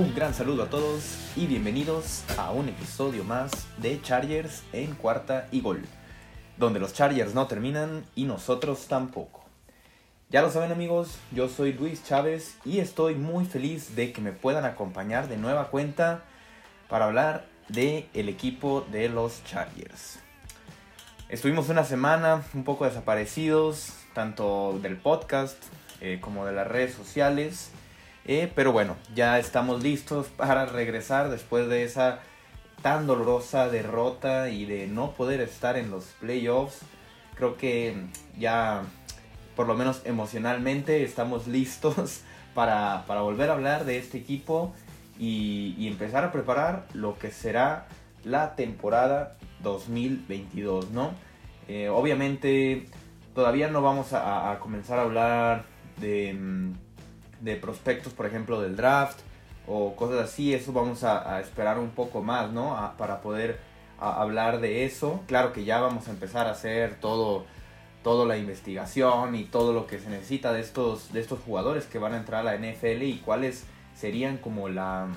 Un gran saludo a todos y bienvenidos a un episodio más de Chargers en cuarta y gol, donde los Chargers no terminan y nosotros tampoco. Ya lo saben amigos, yo soy Luis Chávez y estoy muy feliz de que me puedan acompañar de nueva cuenta para hablar de el equipo de los Chargers. Estuvimos una semana un poco desaparecidos, tanto del podcast eh, como de las redes sociales. Eh, pero bueno, ya estamos listos para regresar después de esa tan dolorosa derrota y de no poder estar en los playoffs. Creo que ya, por lo menos emocionalmente, estamos listos para, para volver a hablar de este equipo y, empezar a preparar lo que será la temporada 2022, ¿no? Eh, obviamente todavía no vamos a, comenzar a hablar de, mm, de, prospectos, por ejemplo, del draft o cosas así, eso vamos a, esperar un poco más, ¿no? para poder hablar de eso. Claro que ya vamos a empezar a hacer todo toda la investigación y todo lo que se necesita de estos, de estos jugadores que van a entrar a la NFL y cuáles serían como la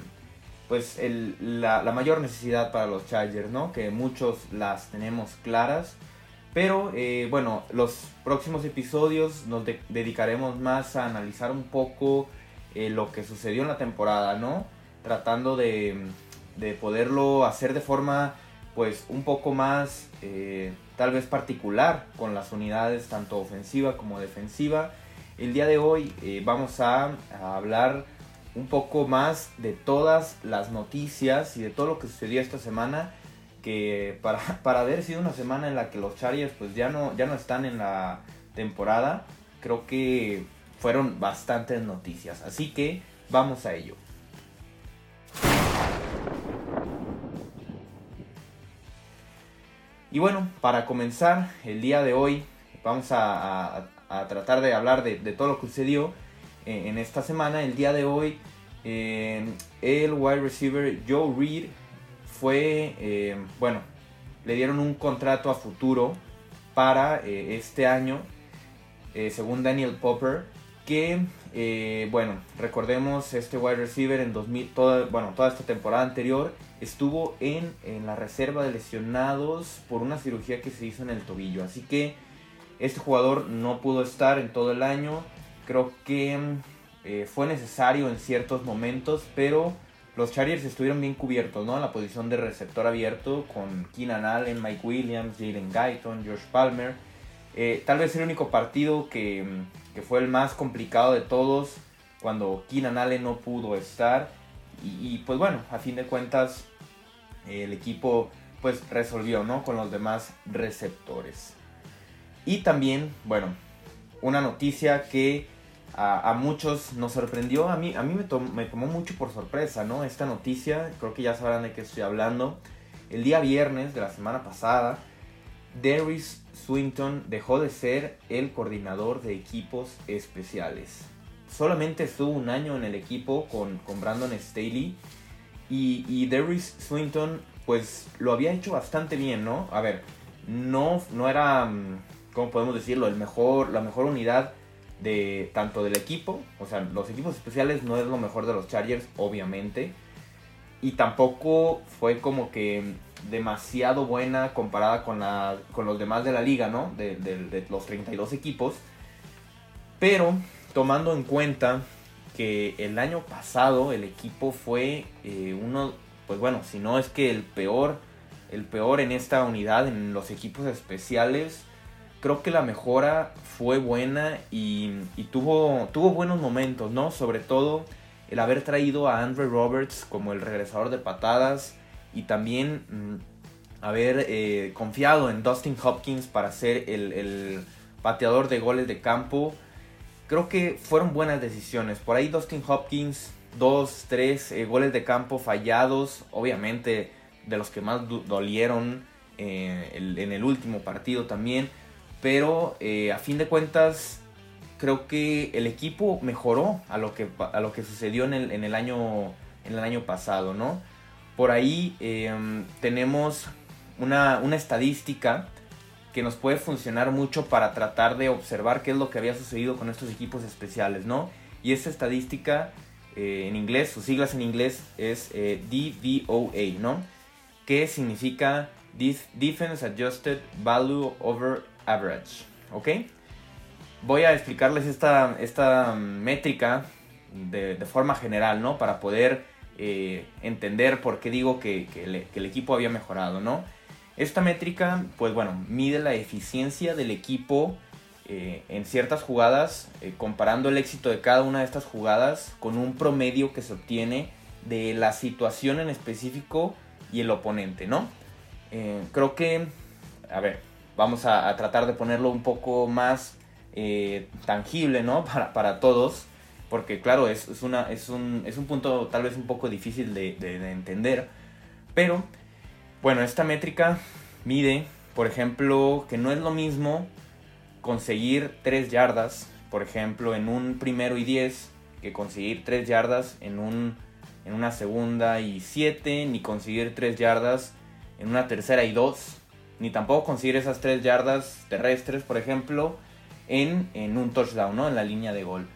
pues la, mayor necesidad para los Chargers, ¿no? Que muchos las tenemos claras. Pero eh, bueno, los próximos episodios nos dedicaremos más a analizar un poco eh, lo que sucedió en la temporada, ¿no? Tratando de, de poderlo hacer de forma pues un poco más eh, tal vez particular con las unidades tanto ofensiva como defensiva. El día de hoy vamos a hablar un poco más de todas las noticias y de todo lo que sucedió esta semana que para, para haber sido una semana en la que los Chargers pues ya no, ya no están en la temporada, creo que fueron bastantes noticias. Así que vamos a ello. Y bueno, para comenzar el día de hoy vamos a, tratar de hablar de, de todo lo que sucedió en esta semana, el día de hoy, eh, el wide receiver Joe Reed fue, eh, bueno, le dieron un contrato a futuro para eh, este año, según Daniel Popper, que, bueno, recordemos, este wide receiver en 2000, toda, bueno, toda esta temporada anterior estuvo en, en la reserva de lesionados por una cirugía que se hizo en el tobillo, así que este jugador no pudo estar en todo el año, Creo que eh, fue necesario en ciertos momentos, pero los Chargers estuvieron bien cubiertos, ¿no? En la posición de receptor abierto con Keenan Allen, Mike Williams, Jalen Guyton, Josh Palmer. Eh, tal vez el único partido que, fue el más complicado de todos cuando Keenan Allen no pudo estar. Y, pues bueno, a fin de cuentas el equipo pues resolvió, ¿no? Con los demás receptores. Y también, bueno, una noticia que a, muchos nos sorprendió, a mí, a mí me, me, tomó mucho por sorpresa, ¿no? Esta noticia, creo que ya sabrán de qué estoy hablando. El día viernes de la semana pasada, Darius Swinton dejó de ser el coordinador de equipos especiales. Solamente estuvo un año en el equipo con, con Brandon Staley y, y Darius Swinton pues lo había hecho bastante bien, ¿no? A ver, no, no era, mm, ¿cómo podemos decirlo? El mejor, la mejor unidad de tanto del equipo, o sea, los equipos especiales no es lo mejor de los Chargers, obviamente, y tampoco fue como que demasiado buena comparada con, la, con los demás de la liga, ¿no? De, los 32 equipos, pero tomando en cuenta que el año pasado el equipo fue eh, uno, pues bueno, si no es que el peor, el peor en esta unidad, en los equipos especiales, creo que la mejora fue buena y, tuvo, tuvo buenos momentos, ¿no? Sobre todo el haber traído a Andrew Roberts como el regresador de patadas y también mm, haber eh, confiado en Dustin Hopkins para ser el, pateador de goles de campo. Creo que fueron buenas decisiones. Por ahí Dustin Hopkins, dos, tres eh, goles de campo fallados, obviamente de los que más dolieron eh, en el último partido también pero eh, a fin de cuentas, creo que el equipo mejoró a lo que, a lo que sucedió en el, en el, año, en el año pasado, ¿no? Por ahí em, tenemos una, una estadística que nos puede funcionar mucho para tratar de observar qué es lo que había sucedido con estos equipos especiales, ¿no? Y esta estadística eh, en inglés, sus siglas en inglés es eh, DVOA, ¿no? Que significa Defense Adjusted Value Over Average, ¿ok? Voy a explicarles esta, esta métrica de, forma general, ¿no? Para poder eh, entender por qué digo que, el, equipo había mejorado, ¿no? Esta métrica, pues bueno, mide la eficiencia del equipo eh, en ciertas jugadas, eh, comparando el éxito de cada una de estas jugadas con un promedio que se obtiene de la situación en específico y el oponente, ¿no? Creo que, a ver, vamos a, tratar de ponerlo un poco más tangible, ¿no? Para, para, todos, porque claro, es, es, una, es, un, es un punto tal vez un poco difícil de, de entender, pero, bueno, esta métrica mide, por ejemplo, que no es lo mismo conseguir 3 yardas, por ejemplo, en un primero y 10, que conseguir 3 yardas en, un, en una segunda y 7, ni conseguir 3 yardas en una tercera y 2, ni tampoco conseguir esas 3 yardas terrestres, por ejemplo, en, en un touchdown, ¿no? en la línea de gol.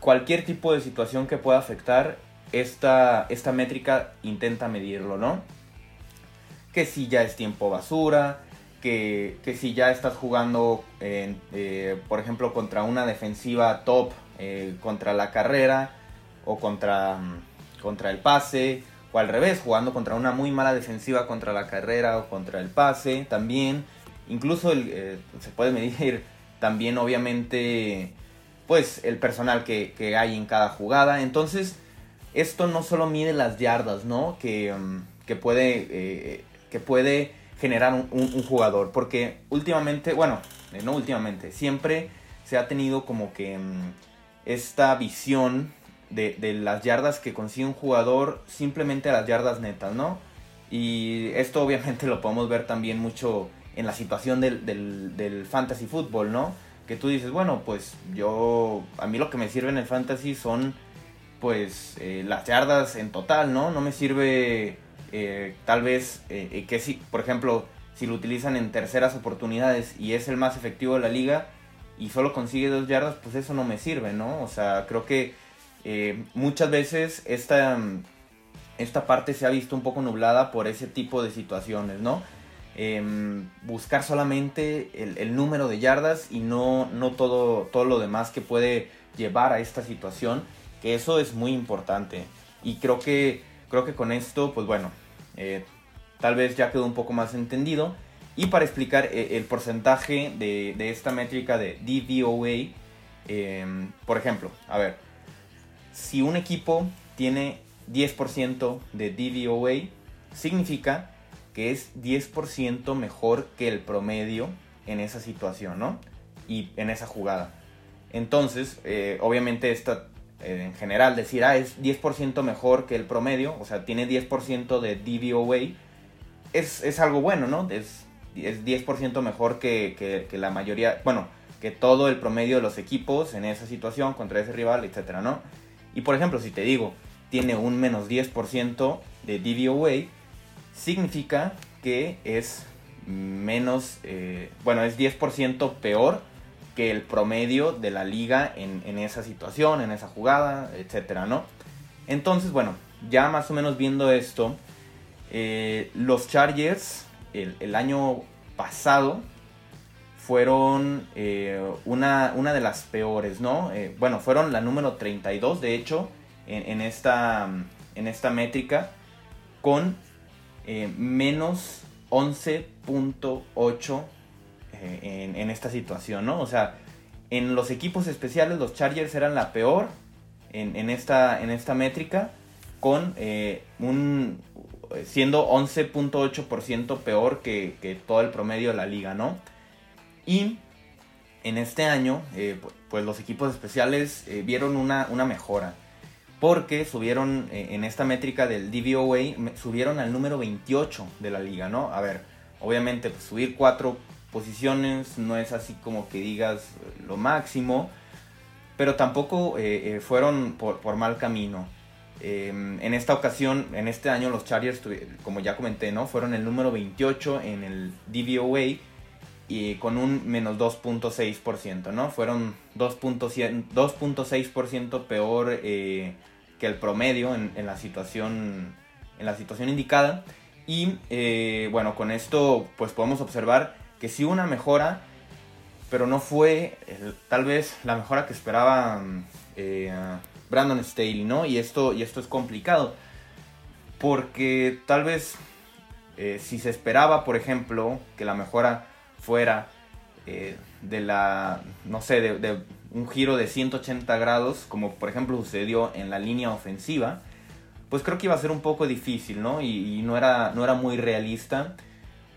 Cualquier tipo de situación que pueda afectar, esta, esta métrica intenta medirlo, ¿no? Que si ya es tiempo basura, que, si ya estás jugando, eh, por ejemplo, contra una defensiva top, eh, contra la carrera o contra, contra el pase, o al revés, jugando contra una muy mala defensiva contra la carrera o contra el pase también. Incluso eh, se puede medir también, obviamente, pues el personal que, hay en cada jugada. Entonces, esto no solo mide las yardas, ¿no? Que, mm, que puede, que puede generar un, jugador. Porque últimamente, bueno, eh, no últimamente, siempre se ha tenido como que mm, esta visión de, las yardas que consigue un jugador simplemente a las yardas netas, ¿no? Y esto obviamente lo podemos ver también mucho en la situación del, del, fantasy fútbol, ¿no? Que tú dices, bueno, pues yo, a mí lo que me sirve en el fantasy son pues eh, las yardas en total, ¿no? No me sirve eh, tal vez eh, eh, que si, por ejemplo, si lo utilizan en terceras oportunidades y es el más efectivo de la liga y solo consigue dos yardas, pues eso no me sirve, ¿no? O sea, creo que muchas veces esta, esta parte se ha visto un poco nublada por ese tipo de situaciones, ¿no? Em, buscar solamente el, número de yardas y no, no todo, todo lo demás que puede llevar a esta situación, que eso es muy importante. Y creo que, creo que con esto, pues bueno, eh, tal vez ya quedó un poco más entendido. Y para explicar eh, el porcentaje de, esta métrica de DVOA, em, por ejemplo, a ver, si un equipo tiene 10% de DVOA, significa que es 10% mejor que el promedio en esa situación, ¿no? Y en esa jugada. Entonces, eh, obviamente esta en general decir, ah, es 10% mejor que el promedio, o sea, tiene 10% de DVOA, es, es, algo bueno, ¿no? Es, es 10% mejor que, que, la mayoría, bueno, que todo el promedio de los equipos en esa situación contra ese rival, etcétera, ¿no? Y por ejemplo, si te digo, tiene un menos 10% de DVOA, significa que es menos, eh, bueno, es 10% peor que el promedio de la liga en, esa situación, en esa jugada, etcétera, ¿no? Entonces, bueno, ya más o menos viendo esto, eh, los Chargers el, año pasado fueron eh, una, una, de las peores, ¿no? Eh, bueno, fueron la número 32, de hecho, en, esta, en esta métrica, con menos 11.8 en, esta situación, ¿no? O sea, en los equipos especiales los Chargers eran la peor en, esta, en esta métrica, con eh, un siendo 11.8% peor que, todo el promedio de la liga, ¿no? Y en este año, eh, pues los equipos especiales eh, vieron una, una, mejora. Porque subieron en esta métrica del DVOA, subieron al número 28 de la liga, ¿no? A ver, obviamente pues, subir 4 posiciones, no es así como que digas lo máximo, pero tampoco eh, eh, fueron por, mal camino. Em, en esta ocasión, en este año, los Chargers, como ya comenté, ¿no? fueron el número 28 en el DVOA y con un menos 2.6%, ¿no? Fueron 2.6% peor eh, que el promedio en, la situación, en la situación indicada. Y eh, bueno, con esto pues podemos observar que sí una mejora, pero no fue tal vez la mejora que esperaba eh, Brandon Staley, ¿no? Y esto, y esto es complicado, porque tal vez si se esperaba, por ejemplo, que la mejora fuera eh, de la, no sé, de, un giro de 180 grados, como por ejemplo sucedió en la línea ofensiva, pues creo que iba a ser un poco difícil, ¿no? Y, no, era, no era muy realista.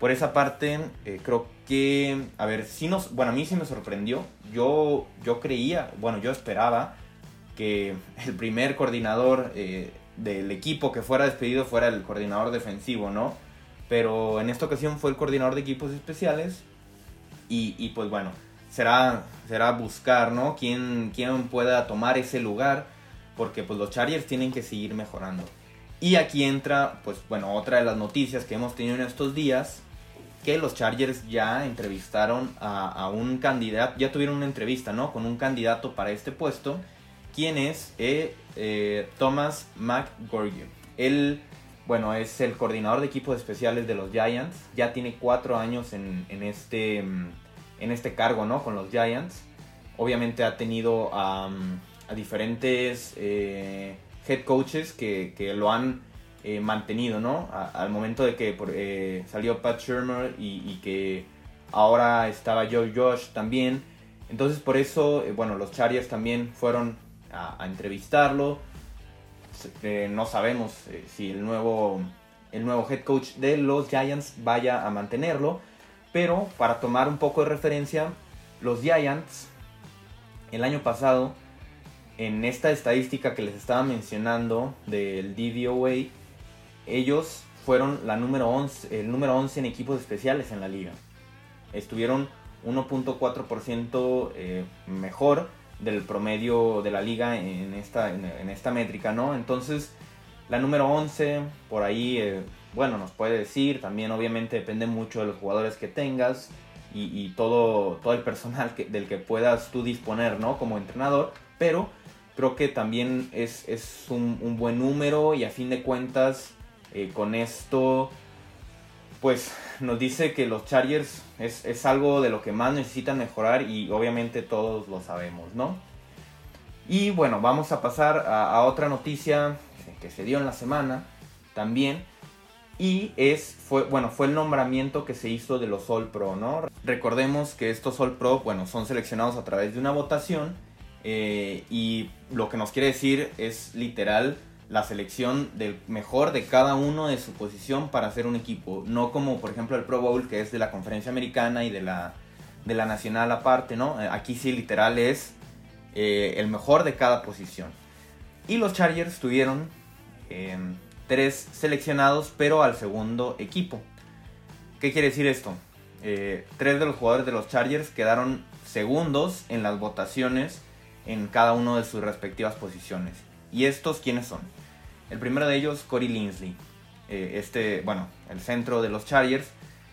Por esa parte, eh, creo que, a ver, sí nos, bueno, a mí sí me sorprendió. Yo, yo creía, bueno, yo esperaba que el primer coordinador eh, del equipo que fuera despedido fuera el coordinador defensivo, ¿no? Pero en esta ocasión fue el coordinador de equipos especiales y, pues bueno, será, será buscar, ¿no? ¿Quién, quién pueda tomar ese lugar, porque pues los Chargers tienen que seguir mejorando. Y aquí entra, pues bueno, otra de las noticias que hemos tenido en estos días, que los Chargers ya entrevistaron a, un candidato, ya tuvieron una entrevista, ¿no? Con un candidato para este puesto, quien es eh, eh, Thomas McGorgy. Él, bueno, es el coordinador de equipos especiales de los Giants, ya tiene cuatro años en, este mm, en este cargo, ¿no? Con los Giants. Obviamente ha tenido a diferentes eh, head coaches que, lo han eh, mantenido, ¿no? al momento de que eh, salió Pat Shermer y, que ahora estaba Joe Josh también. Entonces por eso, bueno, los Chargers también fueron a, entrevistarlo. No sabemos si el nuevo, el nuevo head coach de los Giants vaya a mantenerlo. Pero para tomar un poco de referencia, los Giants el año pasado, en esta estadística que les estaba mencionando del DVOA, ellos fueron la número 11, el número 11 en equipos especiales en la liga. Estuvieron 1.4% eh, mejor del promedio de la liga en esta, en, esta métrica, ¿no? Entonces, la número 11, por ahí eh, bueno, nos puede decir, también obviamente depende mucho de los jugadores que tengas y, todo, todo el personal del que puedas tú disponer, ¿no? Como entrenador, pero creo que también es, un, buen número y a fin de cuentas eh, con esto pues nos dice que los Chargers es, algo de lo que más necesitan mejorar y obviamente todos lo sabemos, ¿no? Y bueno, vamos a pasar a, a otra noticia que se dio en la semana también y es, fue, bueno, fue el nombramiento que se hizo de los All Pro, ¿no? Recordemos que estos All Pro, bueno, son seleccionados a través de una votación eh, y lo que nos quiere decir es literal la selección del mejor de cada uno de su posición para hacer un equipo, no como por ejemplo el Pro Bowl que es de la conferencia americana y de la, de la nacional aparte, ¿no? Eh, aquí sí literal es eh, el mejor de cada posición. Y los Chargers tuvieron tres seleccionados, pero al segundo equipo. ¿Qué quiere decir esto? Eh, tres de los jugadores de los Chargers quedaron segundos en las votaciones en cada una de sus respectivas posiciones. ¿Y estos quiénes son? El primero de ellos, Corey Linsley. Eh, este, bueno, el centro de los Chargers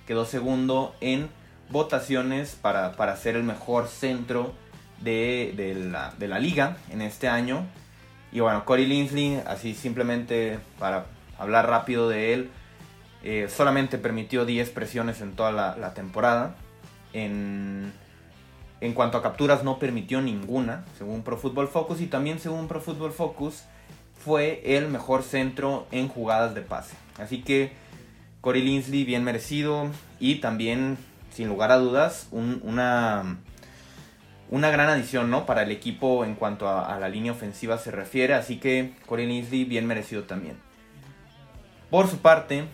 quedó segundo en votaciones para, para ser el mejor centro de, de la liga en este año. Y bueno, Corey Linsley, así simplemente para hablar rápido de él, eh, solamente permitió 10 presiones en toda la, temporada. En, en, cuanto a capturas no permitió ninguna, según Pro Football Focus. Y también según Pro Football Focus fue el mejor centro en jugadas de pase. Así que Corey Linsley bien merecido y también, sin lugar a dudas, una una gran adición ¿no? para el equipo en cuanto a, la línea ofensiva se refiere, así que Corey Linsley bien merecido también. Por su parte,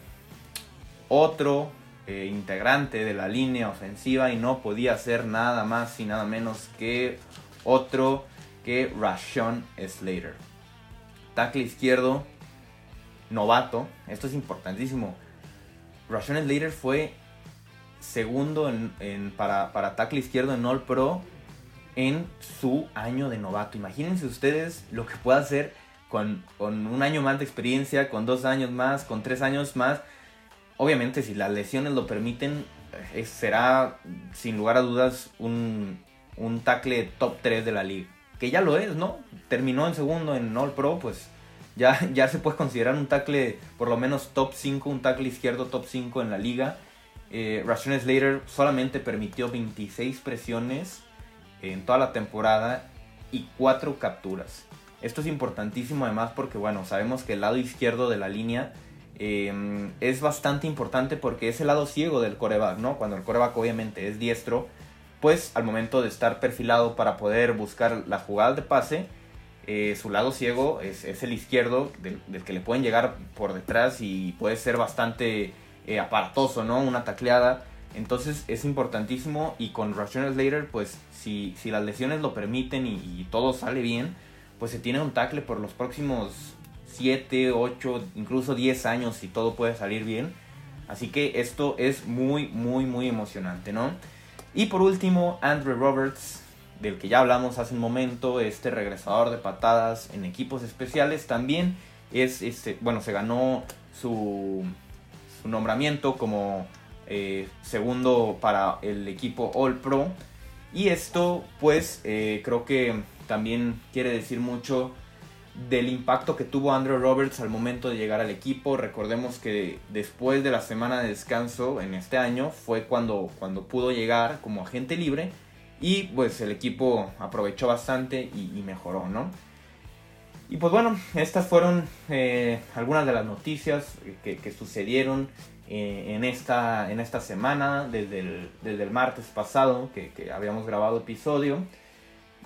otro eh, integrante de la línea ofensiva y no podía ser nada más y nada menos que otro que Rashon Slater. Tackle izquierdo, novato, esto es importantísimo. Rashon Slater fue segundo en, para, para tackle izquierdo en All Pro en su año de novato. Imagínense ustedes lo que puede hacer con, un año más de experiencia, con dos años más, con tres años más. Obviamente si las lesiones lo permiten, será sin lugar a dudas un, un tackle top 3 de la liga. Que ya lo es, ¿no? Terminó en segundo en All Pro, pues ya, ya se puede considerar un tackle por lo menos top 5, un tackle izquierdo top 5 en la liga. Eh, Slater solamente permitió 26 presiones en toda la temporada y 4 capturas. Esto es importantísimo además porque, bueno, sabemos que el lado izquierdo de la línea em, es bastante importante porque es el lado ciego del coreback, ¿no? Cuando el coreback obviamente es diestro, pues al momento de estar perfilado para poder buscar la jugada de pase, eh, su lado ciego es, el izquierdo, del, que le pueden llegar por detrás y puede ser bastante eh, aparatoso, ¿no? Una tacleada. Entonces es importantísimo y con Rashawn Slater, pues si, si las lesiones lo permiten y, todo sale bien, pues se tiene un tackle por los próximos 7, 8, incluso 10 años si todo puede salir bien. Así que esto es muy, muy, muy emocionante, ¿no? Y por último, Andrew Roberts, del que ya hablamos hace un momento, este regresador de patadas en equipos especiales, también es, este, bueno, se ganó su, nombramiento como eh, segundo para el equipo All Pro. Y esto pues eh, creo que también quiere decir mucho del impacto que tuvo Andrew Roberts al momento de llegar al equipo. Recordemos que después de la semana de descanso en este año fue cuando, cuando pudo llegar como agente libre y pues el equipo aprovechó bastante y, mejoró, ¿no? Y pues bueno, estas fueron eh, algunas de las noticias que, que sucedieron eh, en, esta, en esta semana, desde el, desde el martes pasado que, habíamos grabado episodio.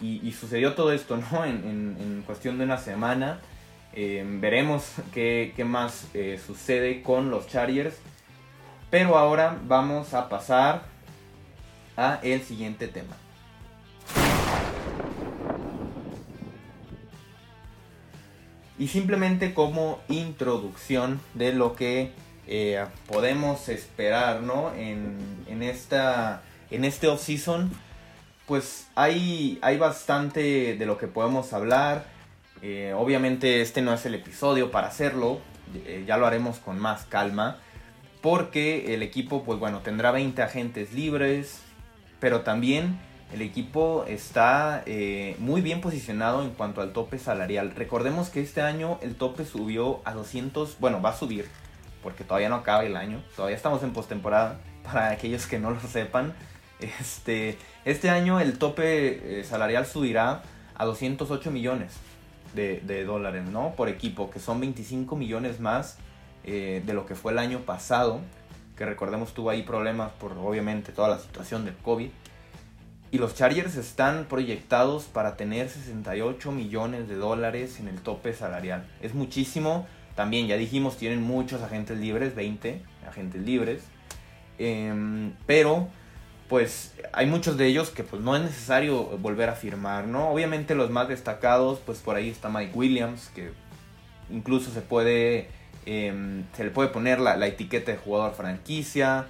Y, sucedió todo esto, ¿no? En, en, cuestión de una semana. Eh, veremos qué, qué más eh, sucede con los Chargers. Pero ahora vamos a pasar a el siguiente tema. Y simplemente como introducción de lo que eh, podemos esperar, ¿no? En, en, esta, en este off-season, pues hay, hay bastante de lo que podemos hablar. Eh, obviamente este no es el episodio para hacerlo, eh, ya lo haremos con más calma, porque el equipo, pues bueno, tendrá 20 agentes libres, pero también el equipo está muy bien posicionado en cuanto al tope salarial. Recordemos que este año el tope subió a 200, bueno, va a subir porque todavía no acaba el año, todavía estamos en postemporada, para aquellos que no lo sepan. Este, este año el tope eh, salarial subirá a 208 millones de, dólares, ¿no? Por equipo, que son 25 millones más eh, de lo que fue el año pasado, que recordemos tuvo ahí problemas por obviamente toda la situación del COVID. Y los Chargers están proyectados para tener 68 millones de dólares en el tope salarial. Es muchísimo también, ya dijimos, tienen muchos agentes libres, 20 agentes libres. Em, pero, pues, hay muchos de ellos que pues no es necesario volver a firmar, ¿no? Obviamente los más destacados, pues por ahí está Mike Williams, que incluso se puede, em, se le puede poner la, etiqueta de jugador franquicia.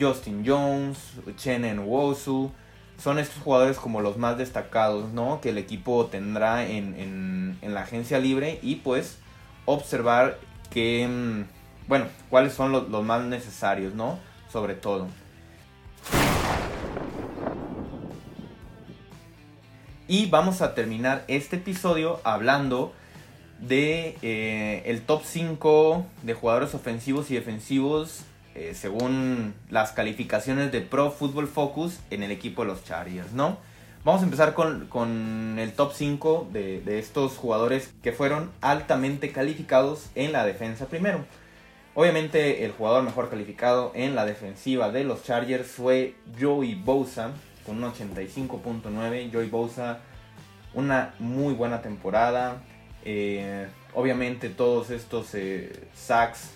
Justin Jones, Chen Wosu. Son estos jugadores como los más destacados, ¿no? Que el equipo tendrá en, en, la agencia libre y pues observar que, mm, bueno, cuáles son los, más necesarios, ¿no? Sobre todo. Y vamos a terminar este episodio hablando de eh, el top 5 de jugadores ofensivos y defensivos eh, según las calificaciones de Pro Football Focus en el equipo de los Chargers, ¿no? Vamos a empezar con, el top 5 de, estos jugadores que fueron altamente calificados en la defensa primero. Obviamente el jugador mejor calificado en la defensiva de los Chargers fue Joey Bosa con un 85.9. Joey Bosa, una muy buena temporada. Eh, obviamente todos estos eh, sacks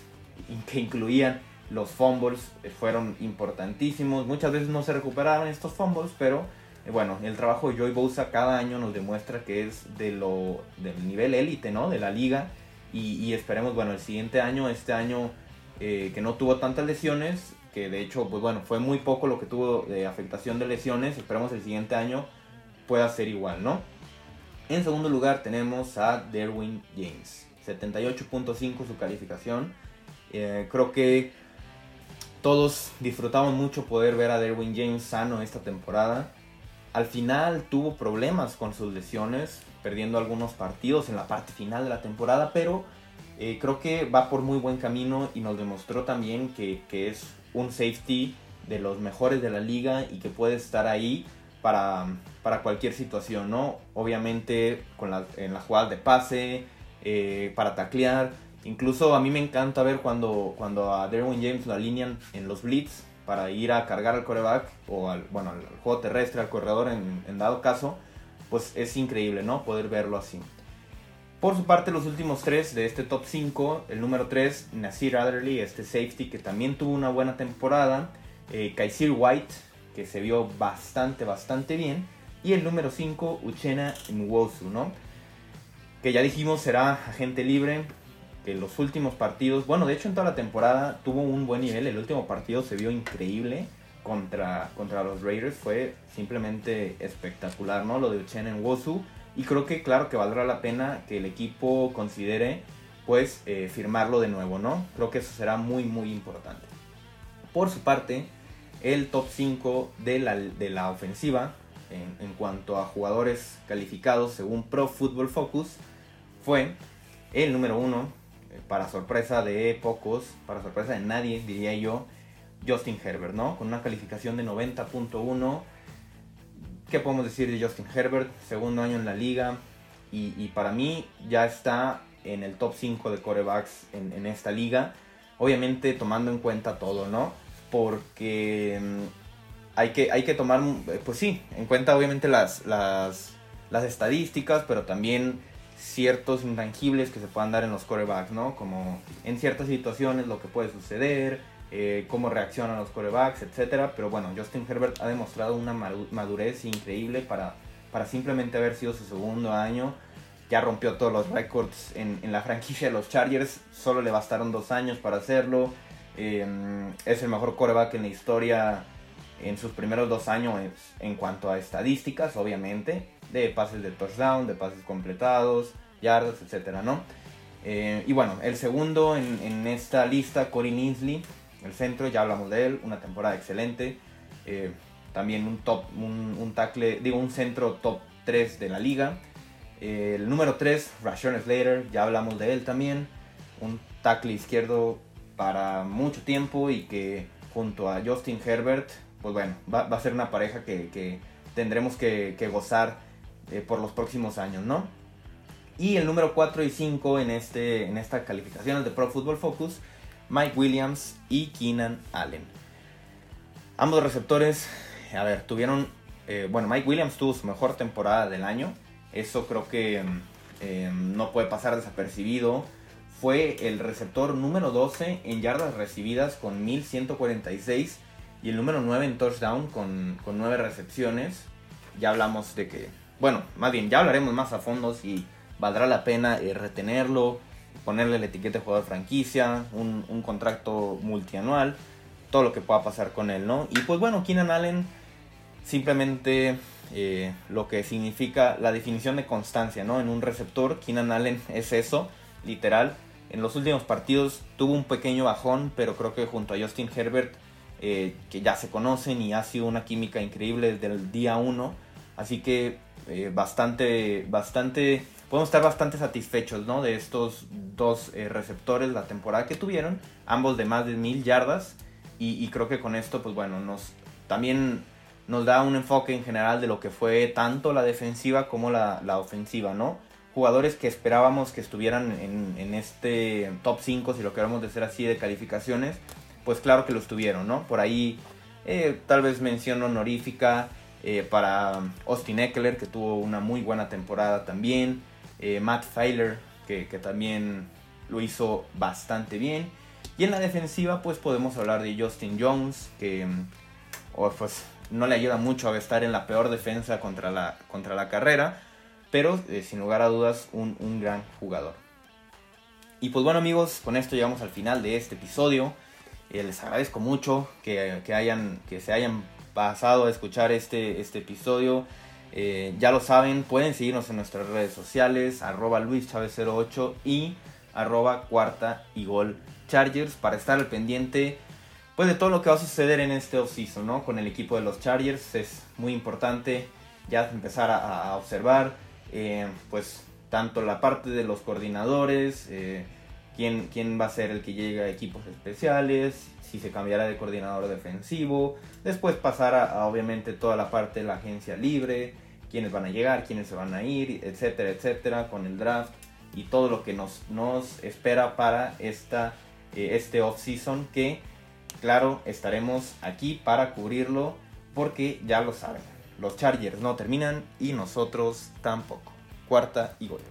que incluían los fumbles eh, fueron importantísimos. Muchas veces no se recuperaron estos fumbles, pero bueno, el trabajo de Joy Bosa cada año nos demuestra que es de lo, del nivel élite, ¿no? De la liga. Y, esperemos, bueno, el siguiente año, este año que no tuvo tantas lesiones, que de hecho, pues bueno, fue muy poco lo que tuvo de afectación de lesiones. Esperemos el siguiente año pueda ser igual, ¿no? En segundo lugar tenemos a Derwin James. 78.5 su calificación. Eh, creo que Todos disfrutamos mucho poder ver a Derwin James sano esta temporada. Al final tuvo problemas con sus lesiones, perdiendo algunos partidos en la parte final de la temporada, pero eh, creo que va por muy buen camino y nos demostró también que, es un safety de los mejores de la liga y que puede estar ahí para, para cualquier situación, ¿no? Obviamente con la, en las jugadas de pase, eh, para taclear. Incluso a mí me encanta ver cuando, cuando a Derwin James lo alinean en los blitz para ir a cargar al coreback o al, bueno, al juego terrestre, al corredor en, en dado caso. Pues es increíble, ¿no? Poder verlo así. Por su parte, los últimos tres de este top 5, el número 3, Nasir Adderley, este safety que también tuvo una buena temporada, eh, White, que se vio bastante, bastante bien, y el número 5, Uchena Nwosu, ¿no? Que ya dijimos será agente libre, que los últimos partidos, bueno, de hecho en toda la temporada tuvo un buen nivel, el último partido se vio increíble contra, contra los Raiders, fue simplemente espectacular, ¿no? Lo de Uchena Nwosu y creo que claro que valdrá la pena que el equipo considere pues eh, firmarlo de nuevo, ¿no? Creo que eso será muy muy importante. Por su parte, el top 5 de la, de la ofensiva en, en, cuanto a jugadores calificados según Pro Football Focus fue el número 1, eh, para sorpresa de pocos, para sorpresa de nadie diría yo, Justin Herbert, ¿no? Con una calificación de 90.1 ¿Qué podemos decir de Justin Herbert? Segundo año en la liga y, para mí ya está en el top 5 de corebacks en, esta liga. Obviamente tomando en cuenta todo, ¿no? Porque mm, hay que, hay que tomar, pues sí, en cuenta obviamente las, las, las estadísticas, pero también ciertos intangibles que se puedan dar en los corebacks, ¿no? Como en ciertas situaciones lo que puede suceder, eh, cómo reaccionan los corebacks, etc. Pero bueno, Justin Herbert ha demostrado una madurez increíble para, para simplemente haber sido su segundo año. Ya rompió todos los récords en, en, la franquicia de los Chargers, solo le bastaron dos años para hacerlo. Em, es el mejor coreback en la historia en sus primeros dos años en cuanto a estadísticas, obviamente, de pases de touchdown, de pases completados, yardas, etc. ¿no? Eh, y bueno, el segundo en, en esta lista, Corey Linsley, el centro, ya hablamos de él, una temporada excelente. Eh, también un top, un, tackle, digo, un centro top 3 de la liga. Eh, el número 3, Rashon Slater, ya hablamos de él también. Un tackle izquierdo para mucho tiempo y que junto a Justin Herbert, pues bueno, va, a ser una pareja que, tendremos que, gozar eh, por los próximos años, ¿no? Y el número 4 y 5 en, este, en esta calificación de Pro Football Focus Mike Williams y Keenan Allen. Ambos receptores, a ver, tuvieron, eh, bueno, Mike Williams tuvo su mejor temporada del año. Eso creo que em, no puede pasar desapercibido. Fue el receptor número 12 en yardas recibidas con 1146 y el número 9 en touchdown con, con 9 recepciones. Ya hablamos de que, bueno, más bien, ya hablaremos más a fondo si valdrá la pena eh, retenerlo, ponerle la etiqueta de jugador franquicia, un, un, contrato multianual, todo lo que pueda pasar con él, ¿no? Y pues bueno, Keenan Allen simplemente eh, lo que significa la definición de constancia, ¿no? En un receptor, Keenan Allen es eso, literal. En los últimos partidos tuvo un pequeño bajón, pero creo que junto a Justin Herbert, eh, que ya se conocen y ha sido una química increíble desde el día 1, así que eh, bastante, bastante podemos estar bastante satisfechos ¿no? de estos dos eh, receptores la temporada que tuvieron, ambos de más de mil yardas. Y, creo que con esto, pues bueno, nos también nos da un enfoque en general de lo que fue tanto la defensiva como la, ofensiva, ¿no? Jugadores que esperábamos que estuvieran en, en, este top 5, si lo queremos decir así, de calificaciones, pues claro que lo estuvieron, ¿no? Por ahí eh, tal vez mención honorífica eh, para Austin Eckler, que tuvo una muy buena temporada también. Eh, Matt Feiler, que, también lo hizo bastante bien. Y en la defensiva, pues podemos hablar de Justin Jones, que mm, pues, no le ayuda mucho a estar en la peor defensa contra la, contra la carrera, pero eh, sin lugar a dudas, un, gran jugador. Y pues bueno amigos, con esto llegamos al final de este episodio. Eh, les agradezco mucho que, hayan, que se hayan pasado a escuchar este, este episodio. Eh, ya lo saben, pueden seguirnos en nuestras redes sociales, arroba luischavez08 y arroba cuarta y gol chargers para estar al pendiente pues de todo lo que va a suceder en este offseason, ¿no? Con el equipo de los Chargers es muy importante ya empezar a, observar, eh, pues tanto la parte de los coordinadores, eh, quién, va a ser el que llega a equipos especiales, si se cambiará de coordinador defensivo, después pasar a, obviamente toda la parte de la agencia libre, quiénes van a llegar, quiénes se van a ir, etcétera, etcétera, con el draft y todo lo que nos, nos espera para esta, eh, este off-season que, claro, estaremos aquí para cubrirlo porque ya lo saben, los Chargers no terminan y nosotros tampoco. Cuarta y gol.